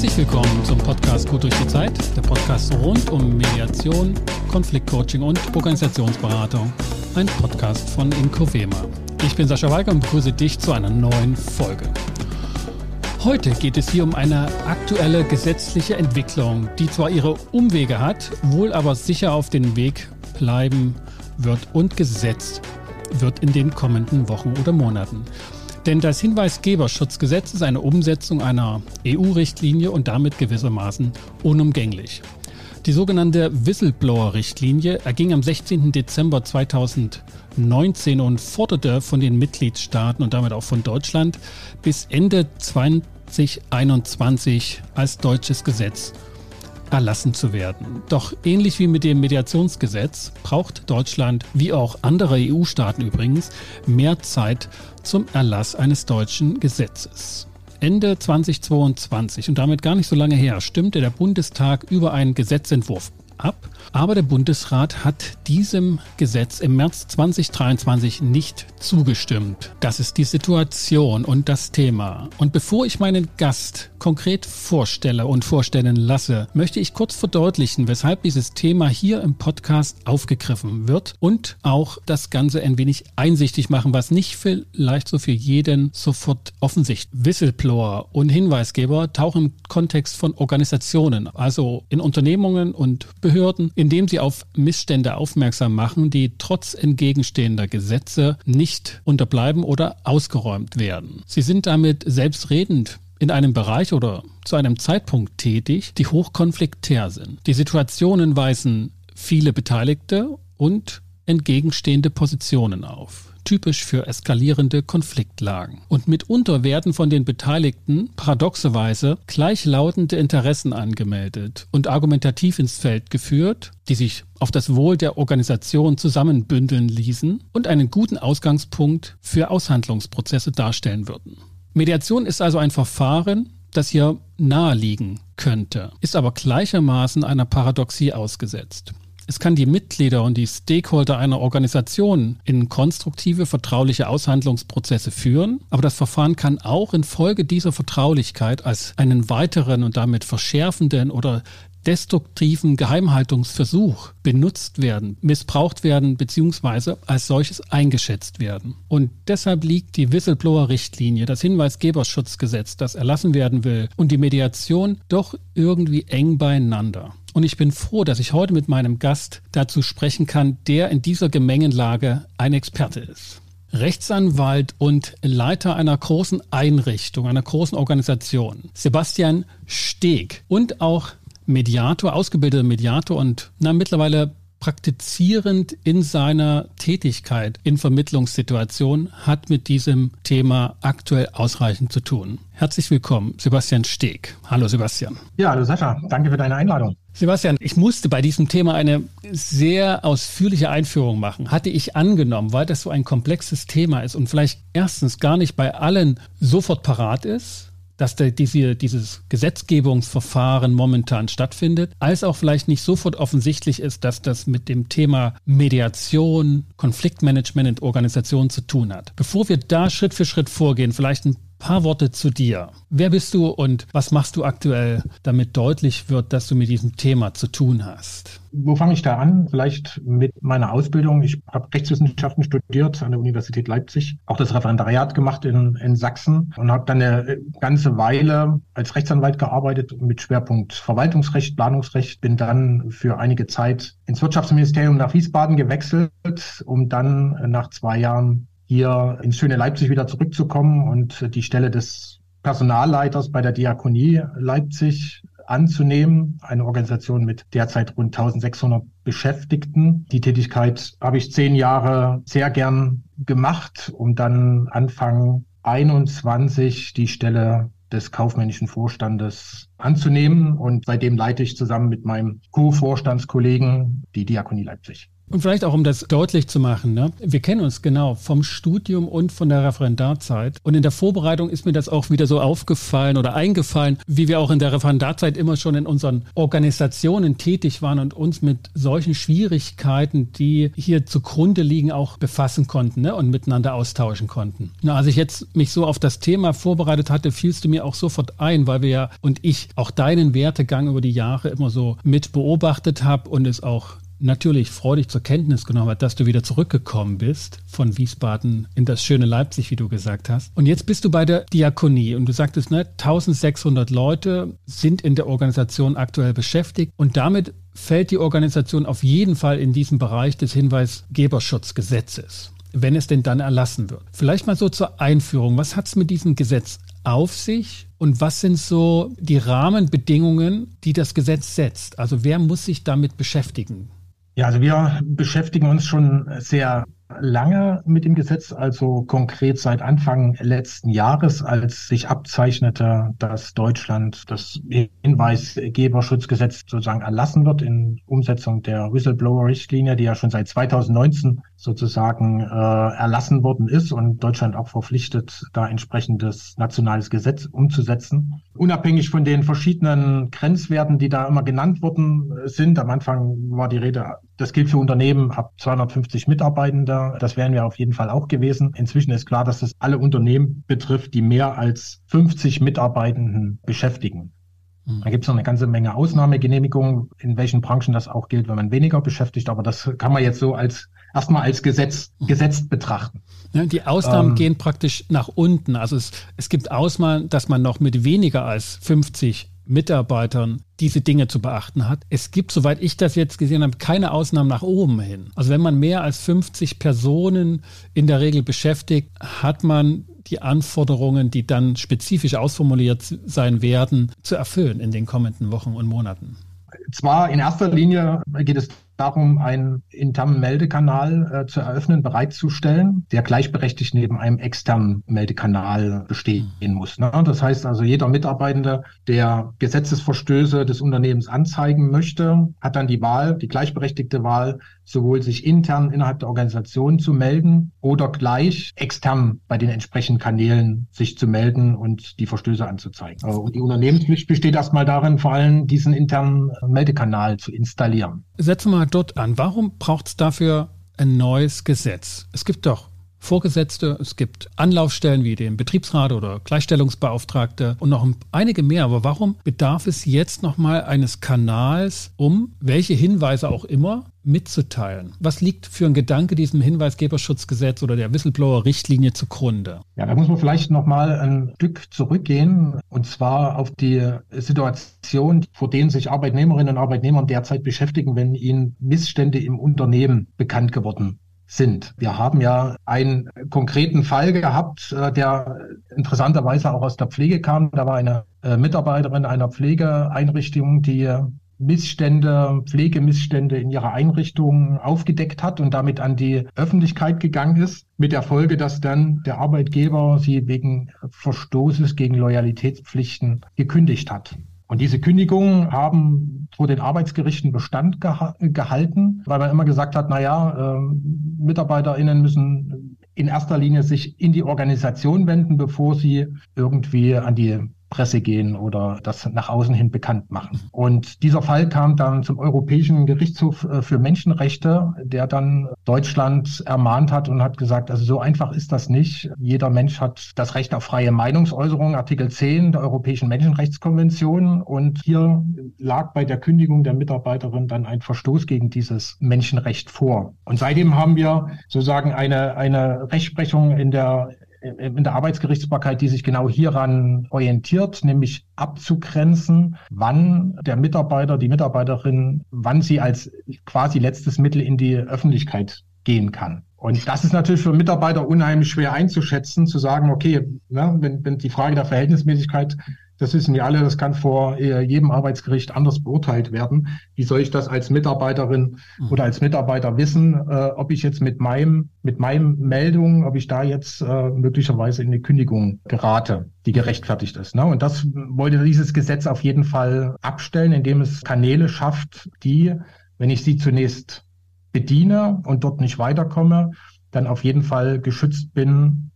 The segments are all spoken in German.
Herzlich willkommen zum Podcast Gut durch die Zeit, der Podcast rund um Mediation, Konfliktcoaching und Organisationsberatung. Ein Podcast von Incovema. Ich bin Sascha Walker und begrüße dich zu einer neuen Folge. Heute geht es hier um eine aktuelle gesetzliche Entwicklung, die zwar ihre Umwege hat, wohl aber sicher auf den Weg bleiben wird und gesetzt wird in den kommenden Wochen oder Monaten. Denn das Hinweisgeberschutzgesetz ist eine Umsetzung einer EU-Richtlinie und damit gewissermaßen unumgänglich. Die sogenannte Whistleblower-Richtlinie erging am 16. Dezember 2019 und forderte von den Mitgliedstaaten und damit auch von Deutschland bis Ende 2021 als deutsches Gesetz erlassen zu werden. Doch ähnlich wie mit dem Mediationsgesetz braucht Deutschland, wie auch andere EU-Staaten übrigens, mehr Zeit zum Erlass eines deutschen Gesetzes. Ende 2022 und damit gar nicht so lange her stimmte der Bundestag über einen Gesetzentwurf ab. Aber der Bundesrat hat diesem Gesetz im März 2023 nicht zugestimmt. Das ist die Situation und das Thema. Und bevor ich meinen Gast konkret vorstelle und vorstellen lasse, möchte ich kurz verdeutlichen, weshalb dieses Thema hier im Podcast aufgegriffen wird und auch das Ganze ein wenig einsichtig machen, was nicht vielleicht so für jeden sofort offensichtlich. Whistleblower und Hinweisgeber tauchen im Kontext von Organisationen, also in Unternehmungen und Behörden, indem sie auf Missstände aufmerksam machen, die trotz entgegenstehender Gesetze nicht unterbleiben oder ausgeräumt werden. Sie sind damit selbstredend in einem Bereich oder zu einem Zeitpunkt tätig, die hochkonfliktär sind. Die Situationen weisen viele Beteiligte und entgegenstehende Positionen auf typisch für eskalierende Konfliktlagen. Und mitunter werden von den Beteiligten paradoxerweise gleichlautende Interessen angemeldet und argumentativ ins Feld geführt, die sich auf das Wohl der Organisation zusammenbündeln ließen und einen guten Ausgangspunkt für Aushandlungsprozesse darstellen würden. Mediation ist also ein Verfahren, das hier naheliegen könnte, ist aber gleichermaßen einer Paradoxie ausgesetzt. Es kann die Mitglieder und die Stakeholder einer Organisation in konstruktive, vertrauliche Aushandlungsprozesse führen, aber das Verfahren kann auch infolge dieser Vertraulichkeit als einen weiteren und damit verschärfenden oder destruktiven Geheimhaltungsversuch benutzt werden, missbraucht werden bzw. als solches eingeschätzt werden. Und deshalb liegt die Whistleblower-Richtlinie, das Hinweisgeberschutzgesetz, das erlassen werden will, und die Mediation doch irgendwie eng beieinander. Und ich bin froh, dass ich heute mit meinem Gast dazu sprechen kann, der in dieser Gemengenlage ein Experte ist. Rechtsanwalt und Leiter einer großen Einrichtung, einer großen Organisation, Sebastian Steg und auch Mediator, ausgebildeter Mediator und na, mittlerweile praktizierend in seiner Tätigkeit in Vermittlungssituationen hat mit diesem Thema aktuell ausreichend zu tun. Herzlich willkommen, Sebastian Steg. Hallo Sebastian. Ja, hallo Sascha, danke für deine Einladung. Sebastian, ich musste bei diesem Thema eine sehr ausführliche Einführung machen. Hatte ich angenommen, weil das so ein komplexes Thema ist und vielleicht erstens gar nicht bei allen sofort parat ist, dass der, diese, dieses Gesetzgebungsverfahren momentan stattfindet, als auch vielleicht nicht sofort offensichtlich ist, dass das mit dem Thema Mediation, Konfliktmanagement in Organisationen zu tun hat. Bevor wir da Schritt für Schritt vorgehen, vielleicht ein paar Worte zu dir. Wer bist du und was machst du aktuell, damit deutlich wird, dass du mit diesem Thema zu tun hast? Wo fange ich da an? Vielleicht mit meiner Ausbildung. Ich habe Rechtswissenschaften studiert an der Universität Leipzig, auch das Referendariat gemacht in, in Sachsen und habe dann eine ganze Weile als Rechtsanwalt gearbeitet mit Schwerpunkt Verwaltungsrecht, Planungsrecht. Bin dann für einige Zeit ins Wirtschaftsministerium nach Wiesbaden gewechselt, um dann nach zwei Jahren hier ins schöne Leipzig wieder zurückzukommen und die Stelle des Personalleiters bei der Diakonie Leipzig anzunehmen, eine Organisation mit derzeit rund 1600 Beschäftigten. Die Tätigkeit habe ich zehn Jahre sehr gern gemacht, um dann Anfang 21 die Stelle des kaufmännischen Vorstandes anzunehmen. Und seitdem leite ich zusammen mit meinem Co-Vorstandskollegen die Diakonie Leipzig. Und vielleicht auch, um das deutlich zu machen, ne? wir kennen uns genau vom Studium und von der Referendarzeit. Und in der Vorbereitung ist mir das auch wieder so aufgefallen oder eingefallen, wie wir auch in der Referendarzeit immer schon in unseren Organisationen tätig waren und uns mit solchen Schwierigkeiten, die hier zugrunde liegen, auch befassen konnten ne? und miteinander austauschen konnten. Na, als ich jetzt mich so auf das Thema vorbereitet hatte, fielst du mir auch sofort ein, weil wir ja und ich auch deinen Wertegang über die Jahre immer so mit beobachtet habe und es auch natürlich freudig zur Kenntnis genommen hat, dass du wieder zurückgekommen bist von Wiesbaden in das schöne Leipzig, wie du gesagt hast. Und jetzt bist du bei der Diakonie und du sagtest, ne, 1600 Leute sind in der Organisation aktuell beschäftigt und damit fällt die Organisation auf jeden Fall in diesen Bereich des Hinweisgeberschutzgesetzes, wenn es denn dann erlassen wird. Vielleicht mal so zur Einführung. Was hat es mit diesem Gesetz auf sich und was sind so die Rahmenbedingungen, die das Gesetz setzt? Also wer muss sich damit beschäftigen? Ja, also wir beschäftigen uns schon sehr lange mit dem Gesetz, also konkret seit Anfang letzten Jahres, als sich abzeichnete, dass Deutschland das Hinweisgeberschutzgesetz sozusagen erlassen wird in Umsetzung der Whistleblower-Richtlinie, die ja schon seit 2019 sozusagen äh, erlassen worden ist und Deutschland auch verpflichtet, da entsprechendes nationales Gesetz umzusetzen. Unabhängig von den verschiedenen Grenzwerten, die da immer genannt worden sind, am Anfang war die Rede, das gilt für Unternehmen ab 250 Mitarbeitende, das wären wir auf jeden Fall auch gewesen. Inzwischen ist klar, dass das alle Unternehmen betrifft, die mehr als 50 Mitarbeitenden beschäftigen. Mhm. Da gibt es noch eine ganze Menge Ausnahmegenehmigungen, in welchen Branchen das auch gilt, wenn man weniger beschäftigt. Aber das kann man jetzt so als erstmal als Gesetz mhm. gesetzt betrachten. Ja, die Ausnahmen ähm, gehen praktisch nach unten. Also es, es gibt Ausnahmen, dass man noch mit weniger als 50 Mitarbeitern diese Dinge zu beachten hat. Es gibt, soweit ich das jetzt gesehen habe, keine Ausnahmen nach oben hin. Also wenn man mehr als 50 Personen in der Regel beschäftigt, hat man die Anforderungen, die dann spezifisch ausformuliert sein werden, zu erfüllen in den kommenden Wochen und Monaten. Zwar in erster Linie geht es darum, einen internen Meldekanal äh, zu eröffnen, bereitzustellen, der gleichberechtigt neben einem externen Meldekanal bestehen muss. Ne? Das heißt also, jeder Mitarbeitende, der Gesetzesverstöße des Unternehmens anzeigen möchte, hat dann die Wahl, die gleichberechtigte Wahl, sowohl sich intern innerhalb der Organisation zu melden oder gleich extern bei den entsprechenden Kanälen sich zu melden und die Verstöße anzuzeigen. Äh, und die Unternehmenspflicht besteht erstmal darin, vor allem diesen internen Meldekanal zu installieren. Setzen wir mal dort an. Warum braucht es dafür ein neues Gesetz? Es gibt doch Vorgesetzte, es gibt Anlaufstellen wie den Betriebsrat oder Gleichstellungsbeauftragte und noch einige mehr. Aber warum bedarf es jetzt nochmal eines Kanals, um welche Hinweise auch immer mitzuteilen? Was liegt für ein Gedanke diesem Hinweisgeberschutzgesetz oder der Whistleblower-Richtlinie zugrunde? Ja, da muss man vielleicht nochmal ein Stück zurückgehen und zwar auf die Situation, vor denen sich Arbeitnehmerinnen und Arbeitnehmer derzeit beschäftigen, wenn ihnen Missstände im Unternehmen bekannt geworden sind. Wir haben ja einen konkreten Fall gehabt, äh, der interessanterweise auch aus der Pflege kam. Da war eine äh, Mitarbeiterin einer Pflegeeinrichtung, die Missstände, Pflegemissstände in ihrer Einrichtung aufgedeckt hat und damit an die Öffentlichkeit gegangen ist, mit der Folge, dass dann der Arbeitgeber sie wegen Verstoßes gegen Loyalitätspflichten gekündigt hat. Und diese Kündigungen haben vor den Arbeitsgerichten Bestand geha gehalten, weil man immer gesagt hat, na ja, äh, MitarbeiterInnen müssen in erster Linie sich in die Organisation wenden, bevor sie irgendwie an die Presse gehen oder das nach außen hin bekannt machen. Und dieser Fall kam dann zum Europäischen Gerichtshof äh, für Menschenrechte, der dann Deutschland ermahnt hat und hat gesagt, also so einfach ist das nicht. Jeder Mensch hat das Recht auf freie Meinungsäußerung, Artikel 10 der Europäischen Menschenrechtskonvention. Und hier lag bei der Kündigung der Mitarbeiterin dann ein Verstoß gegen dieses Menschenrecht vor. Und seitdem haben wir sozusagen eine, eine Rechtsprechung in der in der Arbeitsgerichtsbarkeit, die sich genau hieran orientiert, nämlich abzugrenzen, wann der Mitarbeiter, die Mitarbeiterin, wann sie als quasi letztes Mittel in die Öffentlichkeit gehen kann. Und das ist natürlich für Mitarbeiter unheimlich schwer einzuschätzen, zu sagen, okay, ne, wenn, wenn die Frage der Verhältnismäßigkeit das wissen wir alle, das kann vor äh, jedem Arbeitsgericht anders beurteilt werden. Wie soll ich das als Mitarbeiterin mhm. oder als Mitarbeiter wissen, äh, ob ich jetzt mit meinem, mit meinem Meldung, ob ich da jetzt äh, möglicherweise in eine Kündigung gerate, die gerechtfertigt ist. Ne? Und das wollte dieses Gesetz auf jeden Fall abstellen, indem es Kanäle schafft, die, wenn ich sie zunächst bediene und dort nicht weiterkomme, dann auf jeden Fall geschützt bin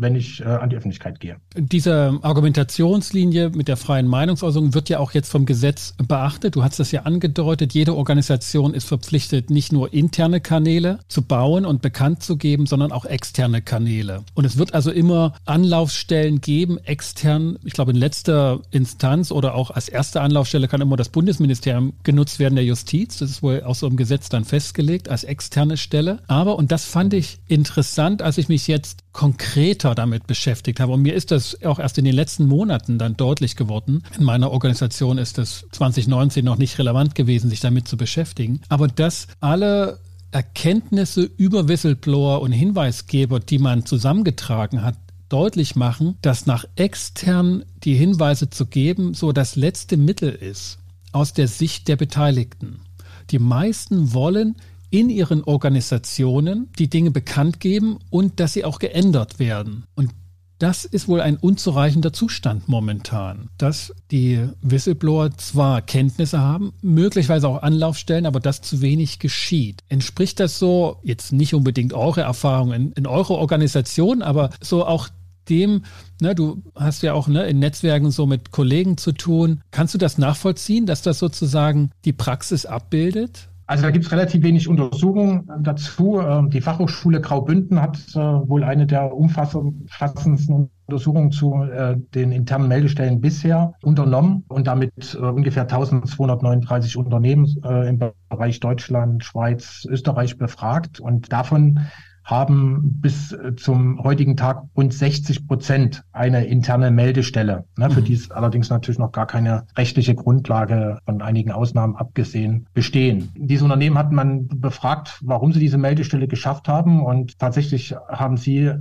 wenn ich äh, an die Öffentlichkeit gehe. Diese Argumentationslinie mit der freien Meinungsäußerung wird ja auch jetzt vom Gesetz beachtet. Du hast das ja angedeutet. Jede Organisation ist verpflichtet, nicht nur interne Kanäle zu bauen und bekannt zu geben, sondern auch externe Kanäle. Und es wird also immer Anlaufstellen geben, extern. Ich glaube, in letzter Instanz oder auch als erste Anlaufstelle kann immer das Bundesministerium genutzt werden der Justiz. Das ist wohl auch so im Gesetz dann festgelegt als externe Stelle. Aber, und das fand ich interessant, als ich mich jetzt konkreter damit beschäftigt habe. Und mir ist das auch erst in den letzten Monaten dann deutlich geworden. In meiner Organisation ist es 2019 noch nicht relevant gewesen, sich damit zu beschäftigen. Aber dass alle Erkenntnisse über Whistleblower und Hinweisgeber, die man zusammengetragen hat, deutlich machen, dass nach extern die Hinweise zu geben so das letzte Mittel ist aus der Sicht der Beteiligten. Die meisten wollen in ihren Organisationen die Dinge bekannt geben und dass sie auch geändert werden. Und das ist wohl ein unzureichender Zustand momentan, dass die Whistleblower zwar Kenntnisse haben, möglicherweise auch Anlaufstellen, aber dass zu wenig geschieht. Entspricht das so, jetzt nicht unbedingt eure Erfahrung in, in eurer Organisation, aber so auch dem, ne, du hast ja auch ne, in Netzwerken so mit Kollegen zu tun. Kannst du das nachvollziehen, dass das sozusagen die Praxis abbildet? Also da gibt es relativ wenig Untersuchungen dazu. Ähm, die Fachhochschule Graubünden hat äh, wohl eine der umfassendsten Untersuchungen zu äh, den internen Meldestellen bisher unternommen und damit äh, ungefähr 1239 Unternehmen im Bereich Deutschland, Schweiz, Österreich befragt. Und davon haben bis äh, zum heutigen Tag rund 60 Prozent eine interne Meldestelle, ne, für mhm. die es allerdings natürlich noch gar keine rechtliche Grundlage von einigen Ausnahmen abgesehen bestehen. Diese Unternehmen hat man befragt, warum sie diese Meldestelle geschafft haben und tatsächlich haben sie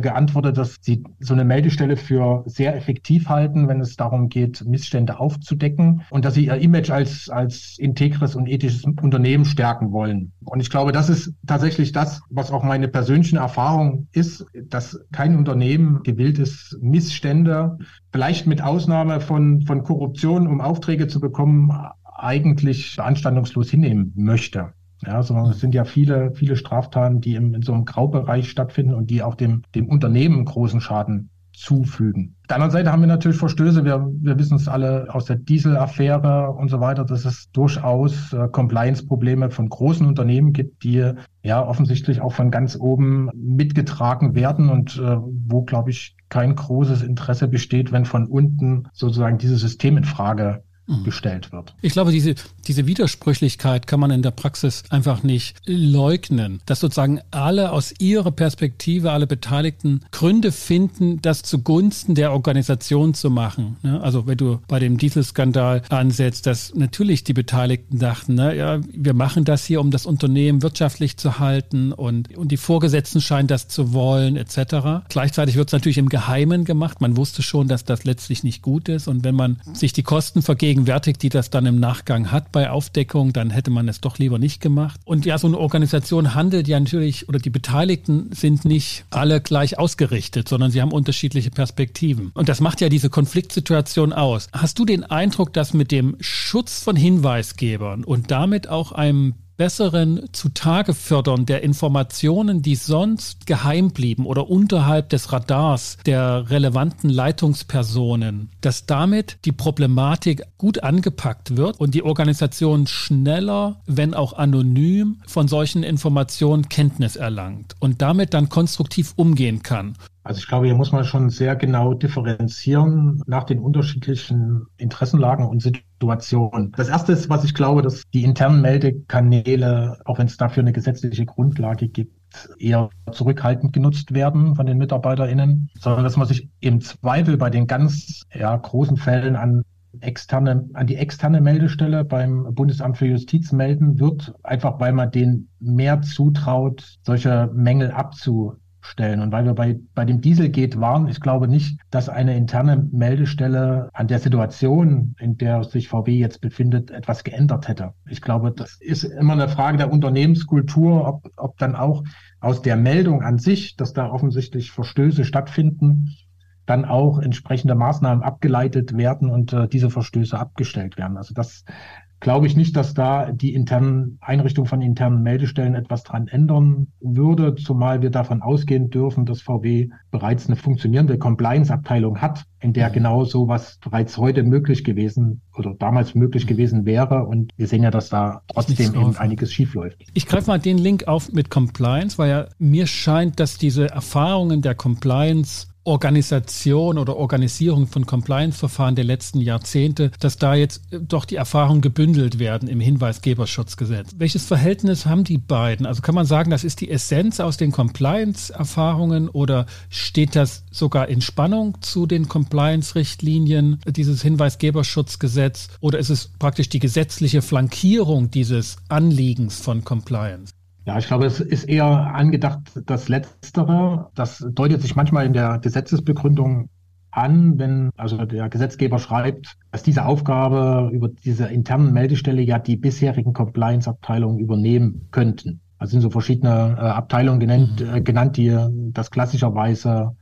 geantwortet, dass sie so eine Meldestelle für sehr effektiv halten, wenn es darum geht, Missstände aufzudecken und dass sie ihr Image als, als integres und ethisches Unternehmen stärken wollen. Und ich glaube, das ist tatsächlich das, was auch meine persönliche Erfahrung ist, dass kein Unternehmen gewillt ist, Missstände, vielleicht mit Ausnahme von, von Korruption, um Aufträge zu bekommen, eigentlich beanstandungslos hinnehmen möchte. Ja, sondern es sind ja viele, viele Straftaten, die im, in so einem Graubereich stattfinden und die auch dem, dem Unternehmen großen Schaden zufügen. Auf der anderen Seite haben wir natürlich Verstöße. Wir, wir wissen es alle aus der Dieselaffäre und so weiter, dass es durchaus äh, Compliance-Probleme von großen Unternehmen gibt, die ja offensichtlich auch von ganz oben mitgetragen werden und äh, wo, glaube ich, kein großes Interesse besteht, wenn von unten sozusagen dieses System in Frage Mhm. gestellt wird. Ich glaube, diese, diese Widersprüchlichkeit kann man in der Praxis einfach nicht leugnen, dass sozusagen alle aus ihrer Perspektive, alle Beteiligten Gründe finden, das zugunsten der Organisation zu machen. Also wenn du bei dem Dieselskandal ansetzt, dass natürlich die Beteiligten dachten, na, ja, wir machen das hier, um das Unternehmen wirtschaftlich zu halten und, und die Vorgesetzten scheinen das zu wollen, etc. Gleichzeitig wird es natürlich im Geheimen gemacht. Man wusste schon, dass das letztlich nicht gut ist. Und wenn man sich die Kosten vergeht, vergegenwärtigt, die das dann im Nachgang hat bei Aufdeckung, dann hätte man es doch lieber nicht gemacht. Und ja, so eine Organisation handelt ja natürlich, oder die Beteiligten sind nicht alle gleich ausgerichtet, sondern sie haben unterschiedliche Perspektiven. Und das macht ja diese Konfliktsituation aus. Hast du den Eindruck, dass mit dem Schutz von Hinweisgebern und damit auch einem besseren Zutagefördern der Informationen, die sonst geheim blieben oder unterhalb des Radars der relevanten Leitungspersonen, dass damit die Problematik gut angepackt wird und die Organisation schneller, wenn auch anonym, von solchen Informationen Kenntnis erlangt und damit dann konstruktiv umgehen kann. Also ich glaube, hier muss man schon sehr genau differenzieren nach den unterschiedlichen Interessenlagen und Situationen. Das erste ist, was ich glaube, dass die internen Meldekanäle, auch wenn es dafür eine gesetzliche Grundlage gibt, eher zurückhaltend genutzt werden von den MitarbeiterInnen, sondern dass man sich im Zweifel bei den ganz ja, großen Fällen an externe, an die externe Meldestelle beim Bundesamt für Justiz melden wird, einfach weil man denen mehr zutraut, solche Mängel abzu stellen. Und weil wir bei, bei dem Dieselgate waren, ich glaube nicht, dass eine interne Meldestelle an der Situation, in der sich VW jetzt befindet, etwas geändert hätte. Ich glaube, das ist immer eine Frage der Unternehmenskultur, ob, ob dann auch aus der Meldung an sich, dass da offensichtlich Verstöße stattfinden, dann auch entsprechende Maßnahmen abgeleitet werden und äh, diese Verstöße abgestellt werden. Also das glaube ich nicht, dass da die internen Einrichtung von internen Meldestellen etwas dran ändern würde, zumal wir davon ausgehen dürfen, dass VW bereits eine funktionierende Compliance-Abteilung hat, in der mhm. genau sowas bereits heute möglich gewesen oder damals möglich gewesen wäre. Und wir sehen ja, dass da trotzdem eben einiges schiefläuft. Ich greife mal den Link auf mit Compliance, weil ja mir scheint, dass diese Erfahrungen der Compliance Organisation oder Organisierung von Compliance-Verfahren der letzten Jahrzehnte, dass da jetzt äh, doch die Erfahrungen gebündelt werden im Hinweisgeberschutzgesetz. Welches Verhältnis haben die beiden? Also kann man sagen, das ist die Essenz aus den Compliance-Erfahrungen oder steht das sogar in Spannung zu den Compliance-Richtlinien, dieses Hinweisgeberschutzgesetz oder ist es praktisch die gesetzliche Flankierung dieses Anliegens von Compliance? Ja, ich glaube, es ist eher angedacht, das Letztere. Das deutet sich manchmal in der Gesetzesbegründung an, wenn also der Gesetzgeber schreibt, dass diese Aufgabe über diese internen Meldestelle ja die bisherigen Compliance-Abteilungen übernehmen könnten. Also sind so verschiedene äh, Abteilungen genannt, mhm. äh, genannt, die das klassischerweise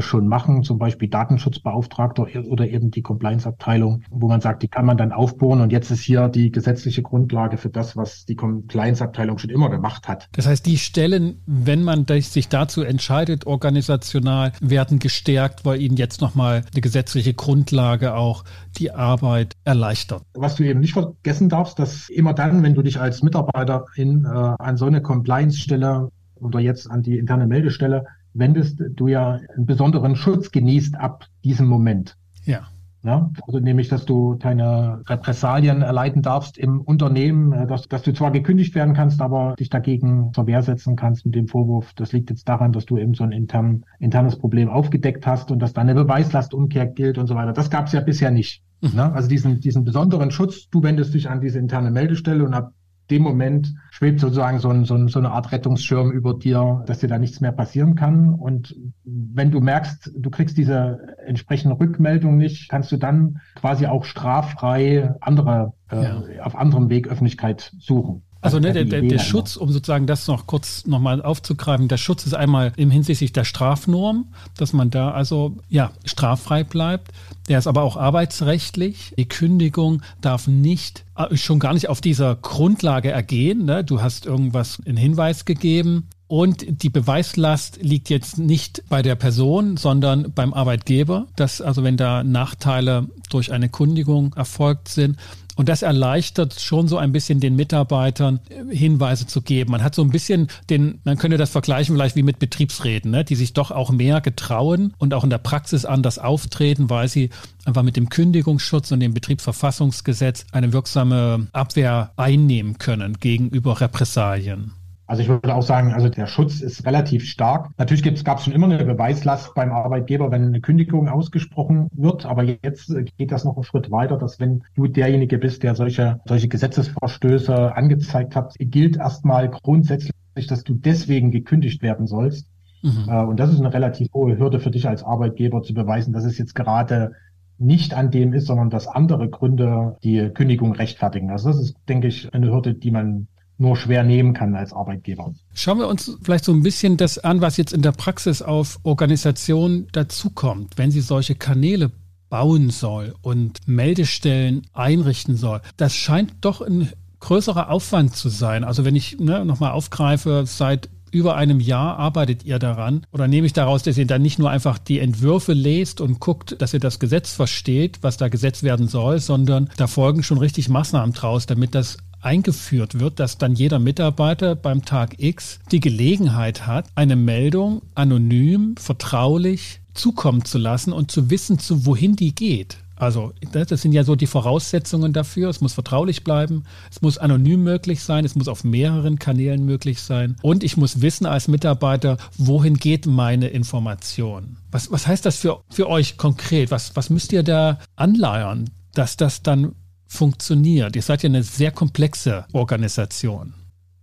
schon machen, zum Beispiel Datenschutzbeauftragter oder eben die Compliance-Abteilung, wo man sagt, die kann man dann aufbohren und jetzt ist hier die gesetzliche Grundlage für das, was die Compliance-Abteilung schon immer gemacht hat. Das heißt, die Stellen, wenn man sich dazu entscheidet, organisational, werden gestärkt, weil ihnen jetzt nochmal eine gesetzliche Grundlage auch die Arbeit erleichtert. Was du eben nicht vergessen darfst, dass immer dann, wenn du dich als Mitarbeiterin äh, an so eine Compliance-Stelle oder jetzt an die interne Meldestelle wendest, du ja einen besonderen Schutz genießt ab diesem Moment. Ja. Ja, also nämlich, dass du keine Repressalien erleiden darfst im Unternehmen, äh, dass, dass du zwar gekündigt werden kannst, aber dich dagegen zur Wehr setzen kannst mit dem Vorwurf, das liegt jetzt daran, dass du eben so ein intern, internes Problem aufgedeckt hast und dass dann eine Beweislastumkehr gilt und so weiter. Das gab es ja bisher nicht. Mhm. Ne? Also diesen, diesen besonderen Schutz, du wendest dich an diese interne Meldestelle und ab dem Moment schwebt sozusagen so, ein, so, ein, so eine Art Rettungsschirm über dir, dass dir da nichts mehr passieren kann. Und wenn du merkst, du kriegst diese entsprechende Rückmeldung nicht, kannst du dann quasi auch straffrei andere, äh, ja. auf anderem Weg Öffentlichkeit suchen. Also ne, der, der, der Schutz, um sozusagen das noch kurz nochmal aufzugreifen, der Schutz ist einmal im hinsichtlich der Strafnorm, dass man da also ja straffrei bleibt. Der ist aber auch arbeitsrechtlich. Die Kündigung darf nicht äh, schon gar nicht auf dieser Grundlage ergehen. Ne? Du hast irgendwas in Hinweis gegeben. Und die Beweislast liegt jetzt nicht bei der Person, sondern beim Arbeitgeber. Dass also wenn da Nachteile durch eine Kündigung erfolgt sind, und das erleichtert schon so ein bisschen den Mitarbeitern äh, Hinweise zu geben. Man hat so ein bisschen den, man könnte das vergleichen vielleicht wie mit Betriebsräten, ne, die sich doch auch mehr getrauen und auch in der Praxis anders auftreten, weil sie einfach mit dem Kündigungsschutz und dem Betriebsverfassungsgesetz eine wirksame Abwehr einnehmen können gegenüber Repressalien. Also ich würde auch sagen, also der Schutz ist relativ stark. Natürlich gab es schon immer eine Beweislast beim Arbeitgeber, wenn eine Kündigung ausgesprochen wird. Aber jetzt geht das noch einen Schritt weiter, dass wenn du derjenige bist, der solche, solche Gesetzesverstöße angezeigt hat, gilt erstmal grundsätzlich, dass du deswegen gekündigt werden sollst. Mhm. Äh, und das ist eine relativ hohe Hürde für dich als Arbeitgeber zu beweisen, dass es jetzt gerade nicht an dem ist, sondern dass andere Gründe die Kündigung rechtfertigen. Also das ist, denke ich, eine Hürde, die man nur schwer nehmen kann als Arbeitgeber. Schauen wir uns vielleicht so ein bisschen das an, was jetzt in der Praxis auf Organisationen dazukommt, wenn sie solche Kanäle bauen soll und Meldestellen einrichten soll. Das scheint doch ein größerer Aufwand zu sein. Also wenn ich ne, nochmal aufgreife, seit über einem Jahr arbeitet ihr daran? Oder nehme ich daraus, dass ihr dann nicht nur einfach die Entwürfe lest und guckt, dass ihr das Gesetz versteht, was da gesetzt werden soll, sondern da folgen schon richtig Maßnahmen draus, damit das eingeführt wird, dass dann jeder Mitarbeiter beim Tag X die Gelegenheit hat, eine Meldung anonym, vertraulich zukommen zu lassen und zu wissen, zu wohin die geht. Also das sind ja so die Voraussetzungen dafür. Es muss vertraulich bleiben, es muss anonym möglich sein, es muss auf mehreren Kanälen möglich sein und ich muss wissen als Mitarbeiter, wohin geht meine Information. Was, was heißt das für, für euch konkret? Was, was müsst ihr da anleiern, dass das dann funktioniert? Ihr seid ja eine sehr komplexe Organisation.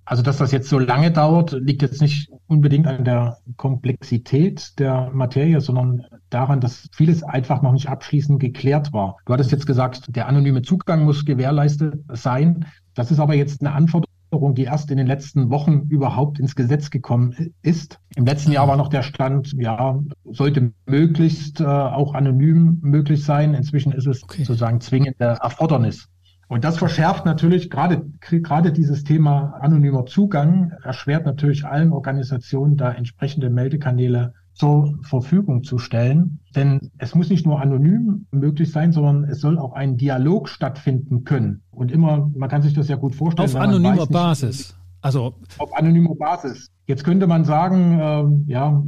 Also, dass das jetzt so lange dauert, liegt jetzt nicht unbedingt an der Komplexität der Materie, sondern daran, dass vieles einfach noch nicht abschließend geklärt war. Du hattest jetzt gesagt, der anonyme Zugang muss gewährleistet sein. Das ist aber jetzt eine Anforderung, Änderung, die erst in den letzten Wochen überhaupt ins Gesetz gekommen ist. Im letzten Jahr war noch der Stand, ja, sollte möglichst äh, auch anonym möglich sein. Inzwischen ist es okay. sozusagen zwingende Erfordernis. Und das verschärft natürlich gerade, gerade dieses Thema anonymer Zugang, erschwert natürlich allen Organisationen, da entsprechende Meldekanäle zur Verfügung zu stellen. Denn es muss nicht nur anonym möglich sein, sondern es soll auch ein Dialog stattfinden können. Und immer, man kann sich das ja gut vorstellen. Auf anonymer weiß, Basis. Nicht, also auf anonymer Basis. Jetzt könnte man sagen, äh, ja,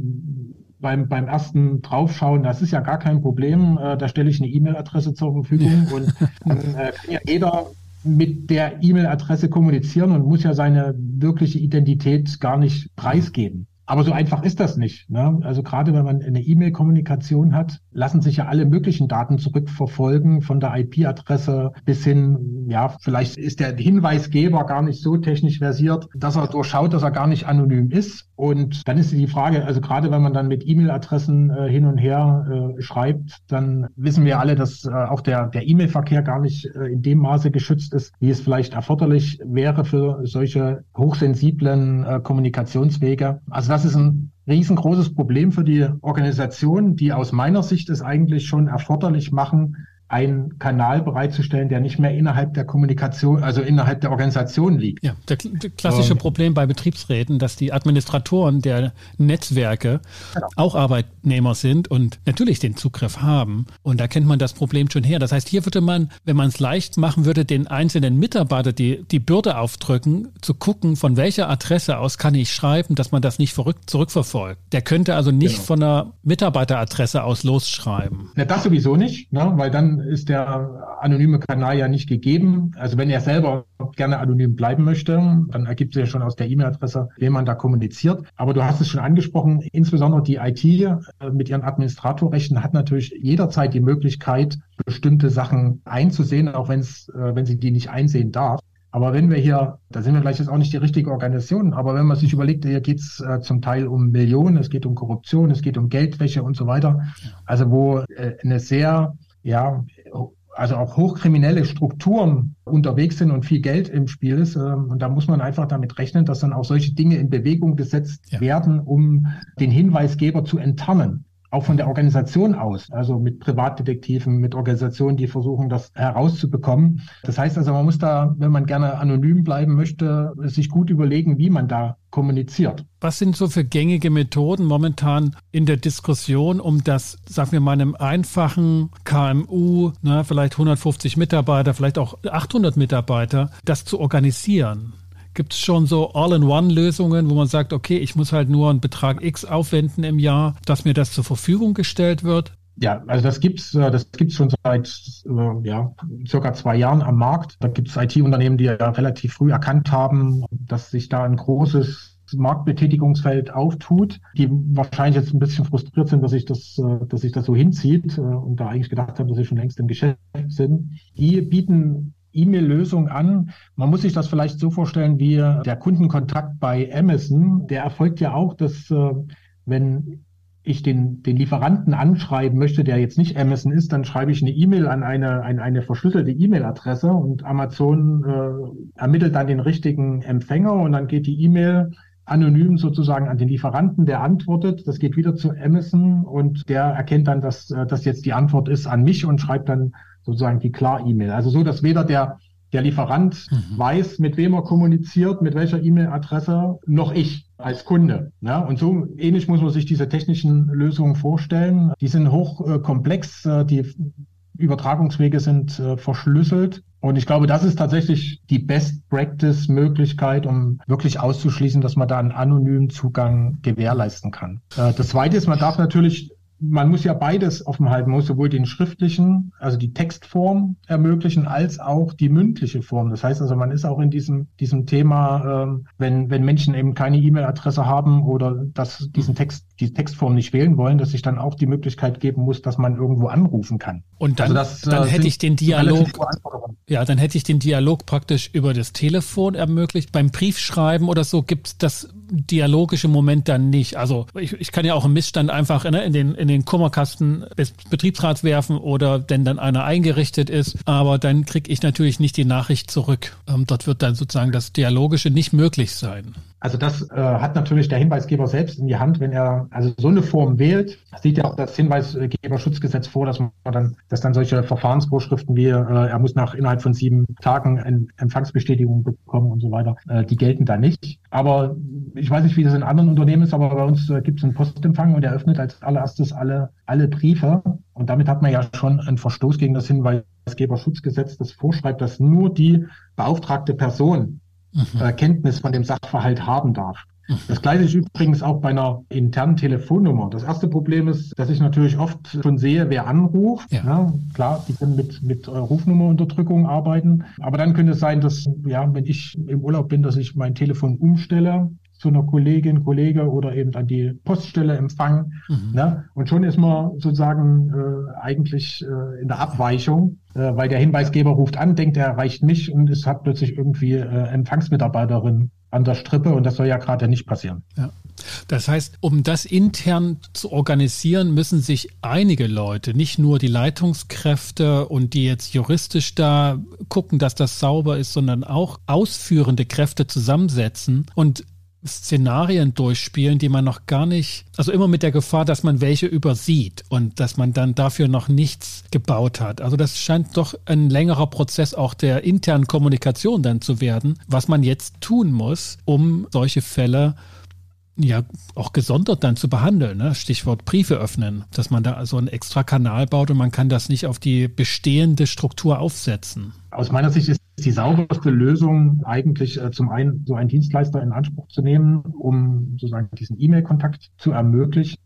beim, beim ersten Draufschauen, das ist ja gar kein Problem. Äh, da stelle ich eine E-Mail-Adresse zur Verfügung und dann äh, kann ja jeder mit der E-Mail-Adresse kommunizieren und muss ja seine wirkliche Identität gar nicht preisgeben. Aber so einfach ist das nicht. Ne? Also gerade wenn man eine E-Mail-Kommunikation hat, lassen sich ja alle möglichen Daten zurückverfolgen, von der IP-Adresse bis hin, ja, vielleicht ist der Hinweisgeber gar nicht so technisch versiert, dass er durchschaut, dass er gar nicht anonym ist. Und dann ist die Frage, also gerade wenn man dann mit E-Mail-Adressen äh, hin und her äh, schreibt, dann wissen wir alle, dass äh, auch der, der E-Mail-Verkehr gar nicht äh, in dem Maße geschützt ist, wie es vielleicht erforderlich wäre für solche hochsensiblen äh, Kommunikationswege. Also das ist ein riesengroßes Problem für die Organisation, die aus meiner Sicht es eigentlich schon erforderlich machen, einen Kanal bereitzustellen, der nicht mehr innerhalb der Kommunikation, also innerhalb der Organisation liegt. Ja, der klassische ähm, Problem bei Betriebsräten, dass die Administratoren der Netzwerke genau. auch Arbeitnehmer sind und natürlich den Zugriff haben. Und da kennt man das Problem schon her. Das heißt, hier würde man, wenn man es leicht machen würde, den einzelnen Mitarbeiter die, die Bürde aufdrücken, zu gucken, von welcher Adresse aus kann ich schreiben, dass man das nicht verrückt zurückverfolgt. Der könnte also nicht genau. von einer Mitarbeiteradresse aus losschreiben. Na, das sowieso nicht, ne? weil dann ist der anonyme Kanal ja nicht gegeben. Also wenn er selber gerne anonym bleiben möchte, dann ergibt sich ja schon aus der E-Mail-Adresse, wem man da kommuniziert. Aber du hast es schon angesprochen, insbesondere die IT äh, mit ihren Administratorrechten hat natürlich jederzeit die Möglichkeit, bestimmte Sachen einzusehen, auch wenn es, äh, wenn sie die nicht einsehen darf. Aber wenn wir hier, da sind wir vielleicht jetzt auch nicht die richtige Organisation, aber wenn man sich überlegt, hier geht es äh, zum Teil um Millionen, es geht um Korruption, es geht um Geldwäsche und so weiter, also wo äh, eine sehr ja, also auch hochkriminelle Strukturen unterwegs sind und viel Geld im Spiel ist. Ähm, und da muss man einfach damit rechnen, dass dann auch solche Dinge in Bewegung gesetzt ja. werden, um den Hinweisgeber zu enttarnen auch von der Organisation aus, also mit Privatdetektiven, mit Organisationen, die versuchen, das herauszubekommen. Das heißt also, man muss da, wenn man gerne anonym bleiben möchte, sich gut überlegen, wie man da kommuniziert. Was sind so für gängige Methoden momentan in der Diskussion, um das, sagen wir mal, einem einfachen KMU, ne, vielleicht 150 Mitarbeiter, vielleicht auch 800 Mitarbeiter, das zu organisieren? Gibt es schon so All-in-One-Lösungen, wo man sagt, okay, ich muss halt nur einen Betrag X aufwenden im Jahr, dass mir das zur Verfügung gestellt wird? Ja, also das gibt's, äh, das gibt's schon seit äh, ja, circa zwei Jahren am Markt. Da gibt es IT-Unternehmen, die ja relativ früh erkannt haben, dass sich da ein großes Marktbetätigungsfeld auftut, die wahrscheinlich jetzt ein bisschen frustriert sind, dass sich das, äh, dass sich das so hinzieht und da eigentlich gedacht haben, dass sie schon längst im Geschäft sind. Die bieten E-Mail-Lösung an. Man muss sich das vielleicht so vorstellen wie der Kundenkontakt bei Amazon. Der erfolgt ja auch, dass äh, wenn ich den, den Lieferanten anschreiben möchte, der jetzt nicht Amazon ist, dann schreibe ich eine E-Mail an eine, eine, eine verschlüsselte E-Mail-Adresse und Amazon äh, ermittelt dann den richtigen Empfänger und dann geht die E-Mail anonym sozusagen an den Lieferanten, der antwortet. Das geht wieder zu Amazon und der erkennt dann, dass äh, das jetzt die Antwort ist an mich und schreibt dann sozusagen die Klar-E-Mail. Also so, dass weder der, der Lieferant mhm. weiß, mit wem er kommuniziert, mit welcher E-Mail-Adresse, noch ich als Kunde. Ja, und so ähnlich muss man sich diese technischen Lösungen vorstellen. Die sind hochkomplex, äh, die Übertragungswege sind äh, verschlüsselt. Und ich glaube, das ist tatsächlich die Best-Practice-Möglichkeit, um wirklich auszuschließen, dass man da einen anonymen Zugang gewährleisten kann. Äh, das Zweite ist, man darf natürlich man muss ja beides offen halten, muss sowohl den schriftlichen, also die Textform ermöglichen, als auch die mündliche Form. Das heißt also, man ist auch in diesem, diesem Thema, ähm, wenn, wenn Menschen eben keine E-Mail-Adresse haben oder dass diesen Text, die Textform nicht wählen wollen, dass sich dann auch die Möglichkeit geben muss, dass man irgendwo anrufen kann. Und dann, also das, dann äh, hätte ich den Dialog, ja, dann hätte ich den Dialog praktisch über das Telefon ermöglicht. Beim Briefschreiben oder so gibt es das dialogische Moment dann nicht. Also ich, ich kann ja auch einen Missstand einfach ne, in, den, in den Kummerkasten des Betriebsrats werfen oder wenn dann einer eingerichtet ist, aber dann kriege ich natürlich nicht die Nachricht zurück. Ähm, dort wird dann sozusagen das Dialogische nicht möglich sein. Also das äh, hat natürlich der Hinweisgeber selbst in die Hand, wenn er also so eine Form wählt, sieht ja auch das Hinweisgeberschutzgesetz vor, dass man dann, dass dann solche Verfahrensvorschriften wie äh, er muss nach innerhalb von sieben Tagen eine Empfangsbestätigung bekommen und so weiter, äh, die gelten da nicht. Aber ich weiß nicht, wie das in anderen Unternehmen ist, aber bei uns äh, gibt es einen Postempfang und der öffnet als allererstes alle alle Briefe. Und damit hat man ja schon einen Verstoß gegen das Hinweisgeberschutzgesetz, das vorschreibt, dass nur die beauftragte Person mhm. äh, Kenntnis von dem Sachverhalt haben darf. Mhm. Das gleiche ist übrigens auch bei einer internen Telefonnummer. Das erste Problem ist, dass ich natürlich oft schon sehe, wer anruft. Ja. ja klar, die können mit, mit äh, Rufnummerunterdrückung arbeiten. Aber dann könnte es sein, dass, ja, wenn ich im Urlaub bin, dass ich mein Telefon umstelle zu einer Kollegin, Kollege oder eben an die Poststelle empfangen. Mhm. Ne? Und schon ist man sozusagen äh, eigentlich äh, in der Abweichung, äh, weil der Hinweisgeber ruft an, denkt, er erreicht mich und es hat plötzlich irgendwie äh, Empfangsmitarbeiterin an der Strippe und das soll ja gerade nicht passieren. Ja. Das heißt, um das intern zu organisieren, müssen sich einige Leute, nicht nur die Leitungskräfte und die jetzt juristisch da gucken, dass das sauber ist, sondern auch ausführende Kräfte zusammensetzen und Szenarien durchspielen, die man noch gar nicht, also immer mit der Gefahr, dass man welche übersieht und dass man dann dafür noch nichts gebaut hat. Also das scheint doch ein längerer Prozess auch der internen Kommunikation dann zu werden, was man jetzt tun muss, um solche Fälle ja auch gesondert dann zu behandeln. Ne? Stichwort Briefe öffnen, dass man da also einen extra Kanal baut und man kann das nicht auf die bestehende Struktur aufsetzen. Aus meiner Sicht ist die sauberste Lösung eigentlich äh, zum einen so einen Dienstleister in Anspruch zu nehmen, um sozusagen diesen E-Mail-Kontakt zu ermöglichen